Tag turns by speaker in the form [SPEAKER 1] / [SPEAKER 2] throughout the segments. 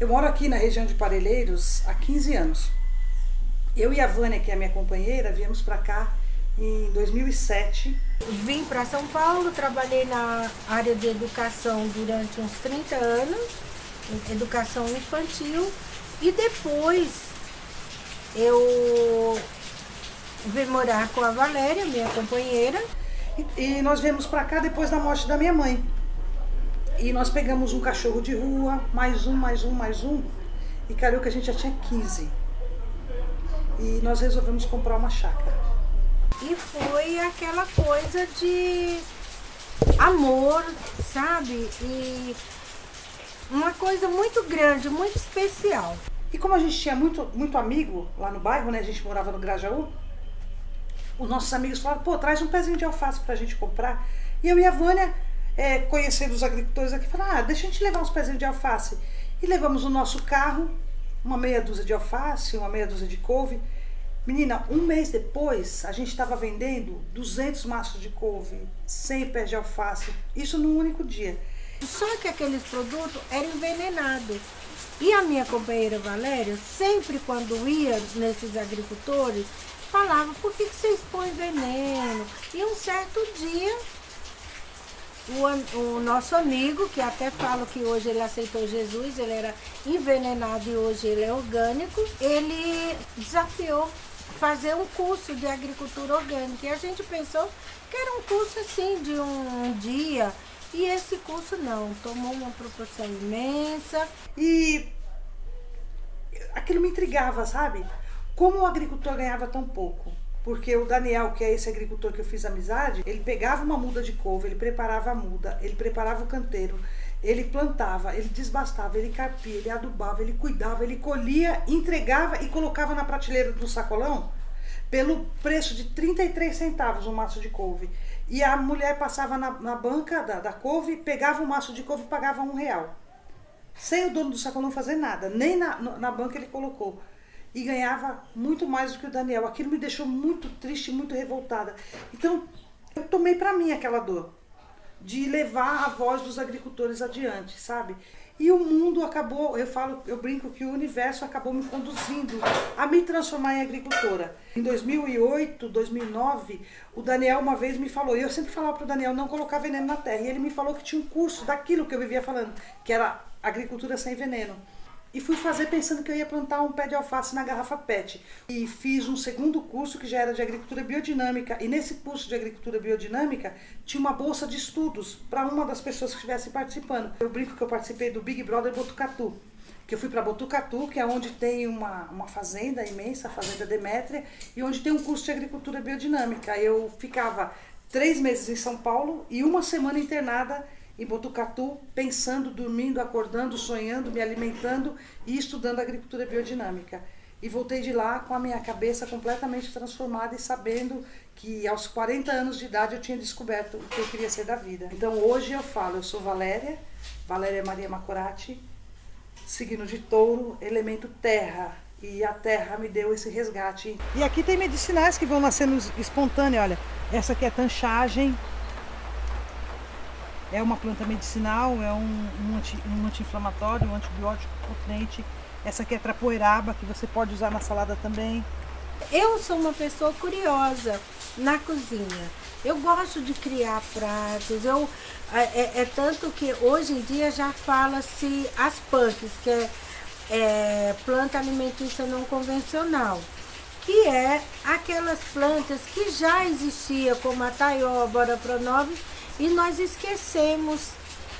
[SPEAKER 1] Eu moro aqui na região de Parelheiros há 15 anos. Eu e a Vânia, que é minha companheira, viemos para cá em 2007.
[SPEAKER 2] Vim para São Paulo, trabalhei na área de educação durante uns 30 anos, educação infantil, e depois eu vim morar com a Valéria, minha companheira.
[SPEAKER 1] E, e nós viemos para cá depois da morte da minha mãe. E nós pegamos um cachorro de rua, mais um, mais um, mais um. E calhou que a gente já tinha 15. E nós resolvemos comprar uma chácara.
[SPEAKER 2] E foi aquela coisa de amor, sabe? E uma coisa muito grande, muito especial.
[SPEAKER 1] E como a gente tinha muito, muito amigo lá no bairro, né? A gente morava no Grajaú, os nossos amigos falaram, pô, traz um pezinho de alface pra gente comprar. E eu e a Vânia, é, conhecendo os agricultores aqui, falaram, ah, deixa a gente levar uns pezinhos de alface. E levamos o nosso carro, uma meia dúzia de alface, uma meia dúzia de couve. Menina, um mês depois, a gente estava vendendo 200 maços de couve, 100 pés de alface, isso num único dia.
[SPEAKER 2] Só que aqueles produtos eram envenenados. E a minha companheira Valéria, sempre quando ia nesses agricultores, falava, por que, que vocês põem veneno? E um certo dia, o, o, nosso amigo, que até falo que hoje ele aceitou Jesus, ele era envenenado e hoje ele é orgânico, ele desafiou fazer um curso de agricultura orgânica. E a gente pensou que era um curso assim de um dia. E esse curso não, tomou uma proporção imensa.
[SPEAKER 1] E aquilo me intrigava, sabe? Como o agricultor ganhava tão pouco? Porque o Daniel, que é esse agricultor que eu fiz amizade, ele pegava uma muda de couve, ele preparava a muda, ele preparava o canteiro, ele plantava, ele desbastava, ele carpia, ele adubava, ele cuidava, ele colhia, entregava e colocava na prateleira do sacolão pelo preço de 33 centavos um maço de couve. E a mulher passava na, na banca da, da couve, pegava um maço de couve e pagava um real. Sem o dono do sacolão fazer nada, nem na, na banca ele colocou e ganhava muito mais do que o Daniel. Aquilo me deixou muito triste, muito revoltada. Então, eu tomei para mim aquela dor de levar a voz dos agricultores adiante, sabe? E o mundo acabou, eu falo, eu brinco que o universo acabou me conduzindo a me transformar em agricultora. Em 2008, 2009, o Daniel uma vez me falou, e eu sempre falava para o Daniel não colocar veneno na terra, e ele me falou que tinha um curso daquilo que eu vivia falando, que era agricultura sem veneno e fui fazer pensando que eu ia plantar um pé de alface na garrafa PET. E fiz um segundo curso que já era de agricultura biodinâmica. E nesse curso de agricultura biodinâmica tinha uma bolsa de estudos para uma das pessoas que estivesse participando. Eu brinco que eu participei do Big Brother Botucatu. Que eu fui para Botucatu, que é onde tem uma, uma fazenda imensa, a Fazenda Demétria, e onde tem um curso de agricultura biodinâmica. Eu ficava três meses em São Paulo e uma semana internada em Botucatu, pensando, dormindo, acordando, sonhando, me alimentando e estudando agricultura biodinâmica. E voltei de lá com a minha cabeça completamente transformada e sabendo que aos 40 anos de idade eu tinha descoberto o que eu queria ser da vida. Então hoje eu falo, eu sou Valéria, Valéria Maria Macorati, signo de touro, elemento terra. E a terra me deu esse resgate. E aqui tem medicinais que vão nascendo espontâneo, olha. Essa aqui é tanchagem, é uma planta medicinal, é um, um, anti, um anti-inflamatório, um antibiótico potente. Essa aqui é trapoeraba, que você pode usar na salada também.
[SPEAKER 2] Eu sou uma pessoa curiosa na cozinha. Eu gosto de criar pratos. Eu, é, é, é tanto que hoje em dia já fala-se as punks, que é, é planta alimentícia não convencional que é aquelas plantas que já existia, como a taioba, a pronove, e nós esquecemos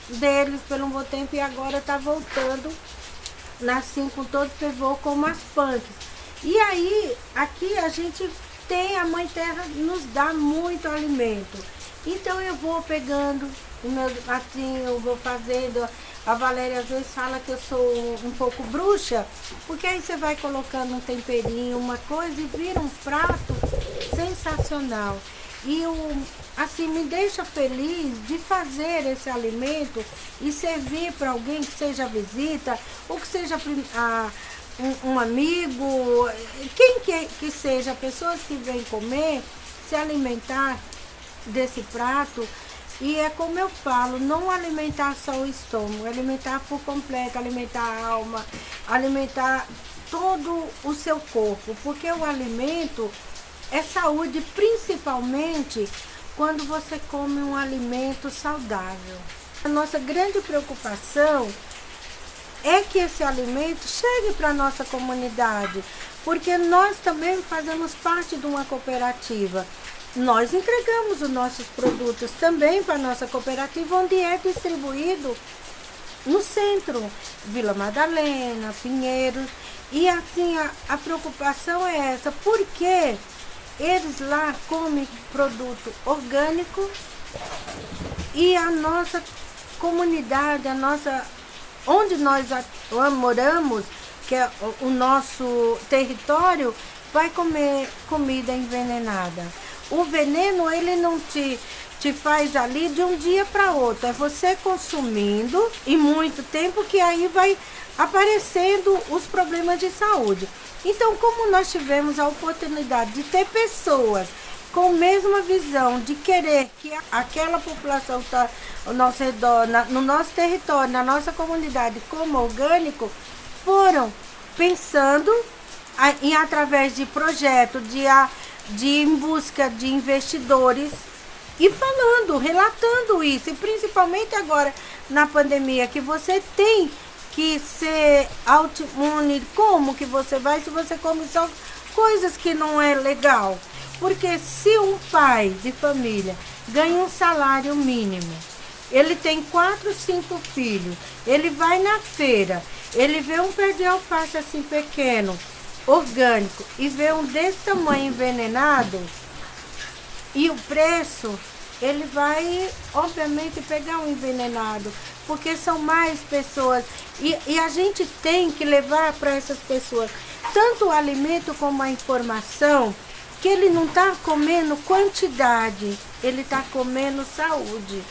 [SPEAKER 2] deles pelo um bom tempo e agora está voltando assim com todo fervor como as punks. E aí, aqui a gente tem, a Mãe Terra nos dá muito alimento. Então eu vou pegando o meu assim, eu vou fazendo. A Valéria às vezes fala que eu sou um pouco bruxa, porque aí você vai colocando um temperinho, uma coisa e vira um prato sensacional. E o, assim me deixa feliz de fazer esse alimento e servir para alguém que seja visita ou que seja a, um, um, amigo, quem que, que seja, pessoas que vêm comer, se alimentar desse prato. E é como eu falo, não alimentar só o estômago, alimentar por completo, alimentar a alma, alimentar todo o seu corpo, porque o alimento é saúde, principalmente quando você come um alimento saudável. A nossa grande preocupação é que esse alimento chegue para a nossa comunidade, porque nós também fazemos parte de uma cooperativa. Nós entregamos os nossos produtos também para a nossa cooperativa, onde é distribuído no centro, Vila Madalena, Pinheiros. E assim, a, a preocupação é essa, porque eles lá comem produto orgânico e a nossa comunidade, a nossa onde nós moramos, que é o nosso território, vai comer comida envenenada. O veneno ele não te te faz ali de um dia para outro. É você consumindo e muito tempo que aí vai aparecendo os problemas de saúde. Então, como nós tivemos a oportunidade de ter pessoas com a mesma visão de querer que aquela população está ao nosso redor, na, no nosso território, na nossa comunidade, como orgânico, foram pensando em através de projetos, de, de em busca de investidores e falando, relatando isso, e principalmente agora na pandemia, que você tem que ser autoimune, como que você vai se você come só coisas que não é legal. Porque se um pai de família ganha um salário mínimo, ele tem quatro, cinco filhos, ele vai na feira, ele vê um pé de alface assim pequeno, orgânico, e vê um desse tamanho envenenado, e o preço, ele vai, obviamente, pegar um envenenado, porque são mais pessoas. E, e a gente tem que levar para essas pessoas tanto o alimento como a informação que ele não está comendo quantidade, ele está comendo saúde.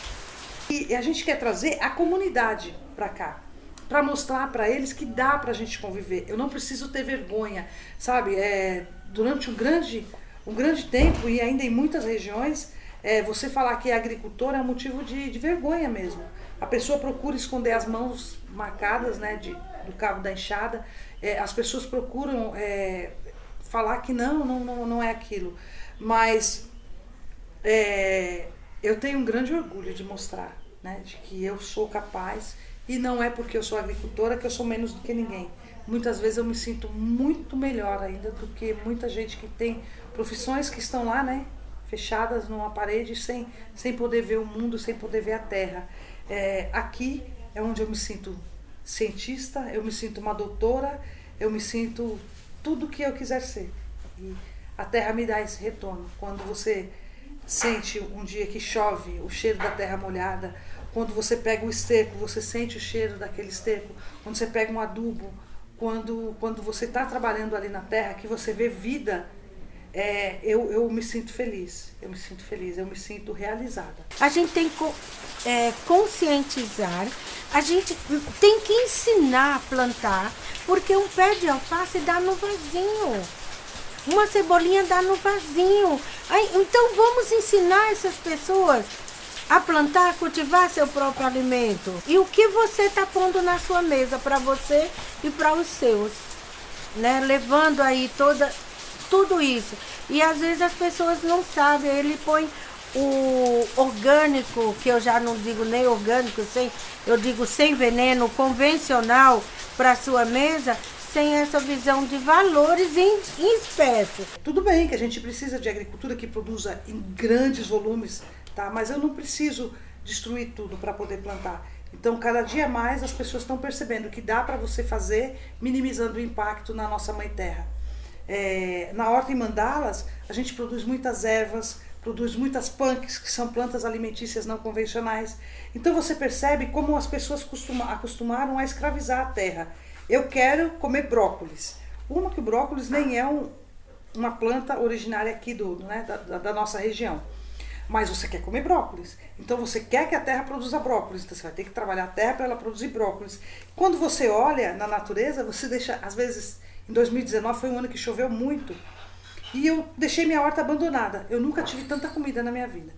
[SPEAKER 1] E a gente quer trazer a comunidade para cá, para mostrar para eles que dá para a gente conviver. Eu não preciso ter vergonha, sabe? É, durante um grande, um grande tempo e ainda em muitas regiões, é, você falar que é agricultor é um motivo de, de vergonha mesmo. A pessoa procura esconder as mãos marcadas né, de, do cabo da enxada, é, as pessoas procuram é, falar que não, não, não, não é aquilo. Mas é, eu tenho um grande orgulho de mostrar né, de que eu sou capaz e não é porque eu sou agricultora que eu sou menos do que ninguém. Muitas vezes eu me sinto muito melhor ainda do que muita gente que tem profissões que estão lá, né, fechadas numa parede sem, sem poder ver o mundo, sem poder ver a terra. É, aqui é onde eu me sinto cientista, eu me sinto uma doutora, eu me sinto tudo que eu quiser ser. E a terra me dá esse retorno. Quando você sente um dia que chove, o cheiro da terra molhada, quando você pega o esterco, você sente o cheiro daquele esterco, quando você pega um adubo, quando, quando você está trabalhando ali na terra, que você vê vida, é, eu, eu me sinto feliz, eu me sinto feliz, eu me sinto realizada.
[SPEAKER 2] A gente tem que é, conscientizar, a gente tem que ensinar a plantar, porque um pé de alface dá no vasinho. Uma cebolinha dá no vasinho. Aí, então vamos ensinar essas pessoas a plantar, a cultivar seu próprio alimento. E o que você está pondo na sua mesa para você e para os seus. Né? Levando aí toda, tudo isso. E às vezes as pessoas não sabem, ele põe o orgânico, que eu já não digo nem orgânico, sem, eu digo sem veneno, convencional para sua mesa, sem essa visão de valores em, em espécie.
[SPEAKER 1] Tudo bem que a gente precisa de agricultura que produza em grandes volumes, tá? mas eu não preciso destruir tudo para poder plantar. Então, cada dia mais as pessoas estão percebendo que dá para você fazer, minimizando o impacto na nossa mãe terra. É, na horta em mandalas, a gente produz muitas ervas, produz muitas punks, que são plantas alimentícias não convencionais. Então você percebe como as pessoas costuma, acostumaram a escravizar a terra. Eu quero comer brócolis. Uma que o brócolis nem é um, uma planta originária aqui do, né, da, da, nossa região. Mas você quer comer brócolis. Então você quer que a terra produza brócolis. Então você vai ter que trabalhar a terra para ela produzir brócolis. Quando você olha na natureza, você deixa, às vezes, em 2019 foi um ano que choveu muito. E eu deixei minha horta abandonada. Eu nunca tive tanta comida na minha vida.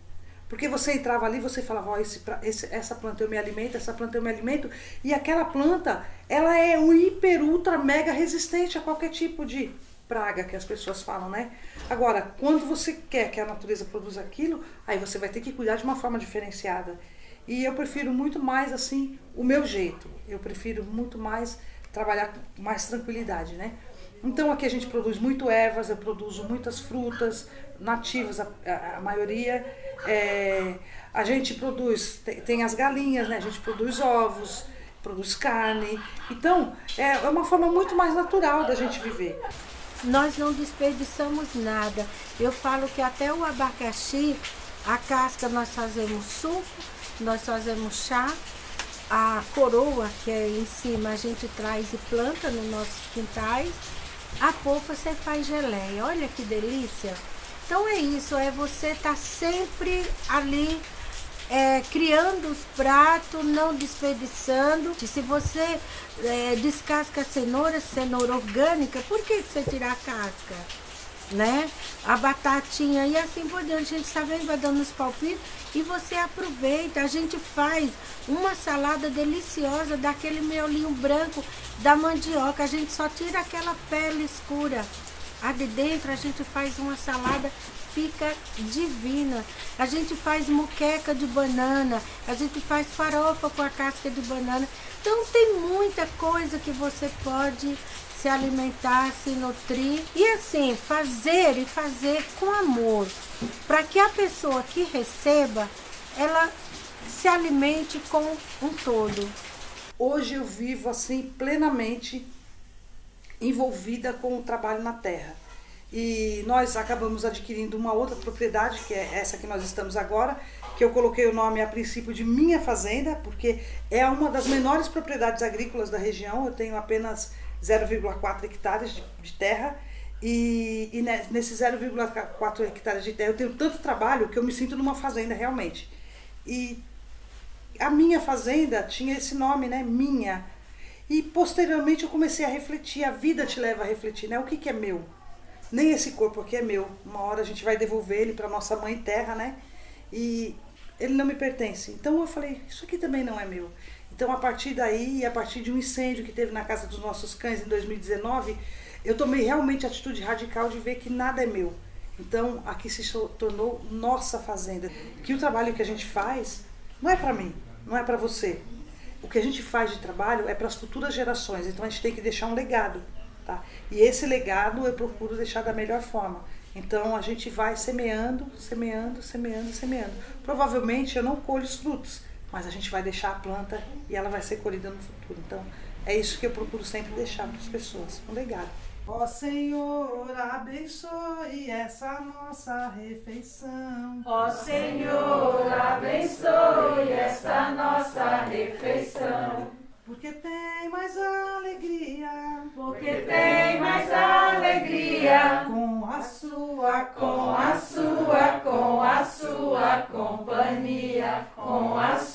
[SPEAKER 1] Porque você entrava ali, você falava, ó, esse, esse, essa planta eu me alimento, essa planta eu me alimento, e aquela planta, ela é o hiper, ultra, mega resistente a qualquer tipo de praga que as pessoas falam, né? Agora, quando você quer que a natureza produza aquilo, aí você vai ter que cuidar de uma forma diferenciada. E eu prefiro muito mais assim o meu jeito. Eu prefiro muito mais trabalhar com mais tranquilidade, né? Então aqui a gente produz muito ervas, eu produzo muitas frutas nativas, a, a, maioria. É, a gente produz, tem, tem, as galinhas, né? A gente produz ovos, produz carne. Então é, é uma forma muito mais natural da gente viver.
[SPEAKER 2] Nós não desperdiçamos nada. Eu falo que até o abacaxi, a casca nós fazemos suco, nós fazemos chá, a coroa que é em cima a gente traz e planta nos nossos quintais a polpa você faz geleia. Olha que delícia. Então é isso, é você estar tá sempre ali é, criando os pratos, não desperdiçando. Se você é, descasca a cenoura, cenoura orgânica, por que você tirar a casca? Né? A batatinha e assim por diante. A gente está vendo, vai dando os palpites e você aproveita. A gente faz uma salada deliciosa daquele miolinho branco da mandioca. A gente só tira aquela pele escura. A de dentro a gente faz uma salada, fica divina. A gente faz muqueca de banana, a gente faz farofa com a casca de banana. Então tem muita coisa que você pode se alimentar, se nutrir e assim fazer e fazer com amor, para que a pessoa que receba ela se alimente com um todo.
[SPEAKER 1] Hoje eu vivo assim plenamente envolvida com o trabalho na terra. E nós acabamos adquirindo uma outra propriedade, que é essa que nós estamos agora, que eu coloquei o nome a princípio de Minha Fazenda, porque é uma das menores propriedades agrícolas da região. Eu tenho apenas 0,4 hectares de, de, terra. E, e nesses 0,4 hectares de terra eu tenho tanto trabalho que eu me sinto numa fazenda realmente. E a minha fazenda tinha esse nome, né? Minha. E posteriormente eu comecei a refletir, a vida te leva a refletir, né? O que, que é meu? Nem esse corpo aqui é meu. Uma hora a gente vai devolver ele para nossa mãe terra, né? E ele não me pertence. Então eu falei, isso aqui também não é meu. Então a partir daí, a partir de um incêndio que teve na casa dos nossos cães em 2019, eu tomei realmente a atitude radical de ver que nada é meu. Então aqui se tornou nossa fazenda. Que o trabalho que a gente faz não é para mim, não é para você. O que a gente faz de trabalho é para as futuras gerações, então a gente tem que deixar um legado. Tá? E esse legado eu procuro deixar da melhor forma. Então a gente vai semeando, semeando, semeando, semeando. Provavelmente eu não colho os frutos, mas a gente vai deixar a planta e ela vai ser colhida no futuro. Então, é isso que eu procuro sempre deixar para as pessoas, um legado. Ó oh, Senhor, abençoe essa nossa refeição.
[SPEAKER 3] Ó oh, Senhor, abençoe essa nossa refeição.
[SPEAKER 1] Porque tem mais alegria,
[SPEAKER 3] porque tem mais alegria com a sua, com a sua, com a sua companhia,
[SPEAKER 1] com a sua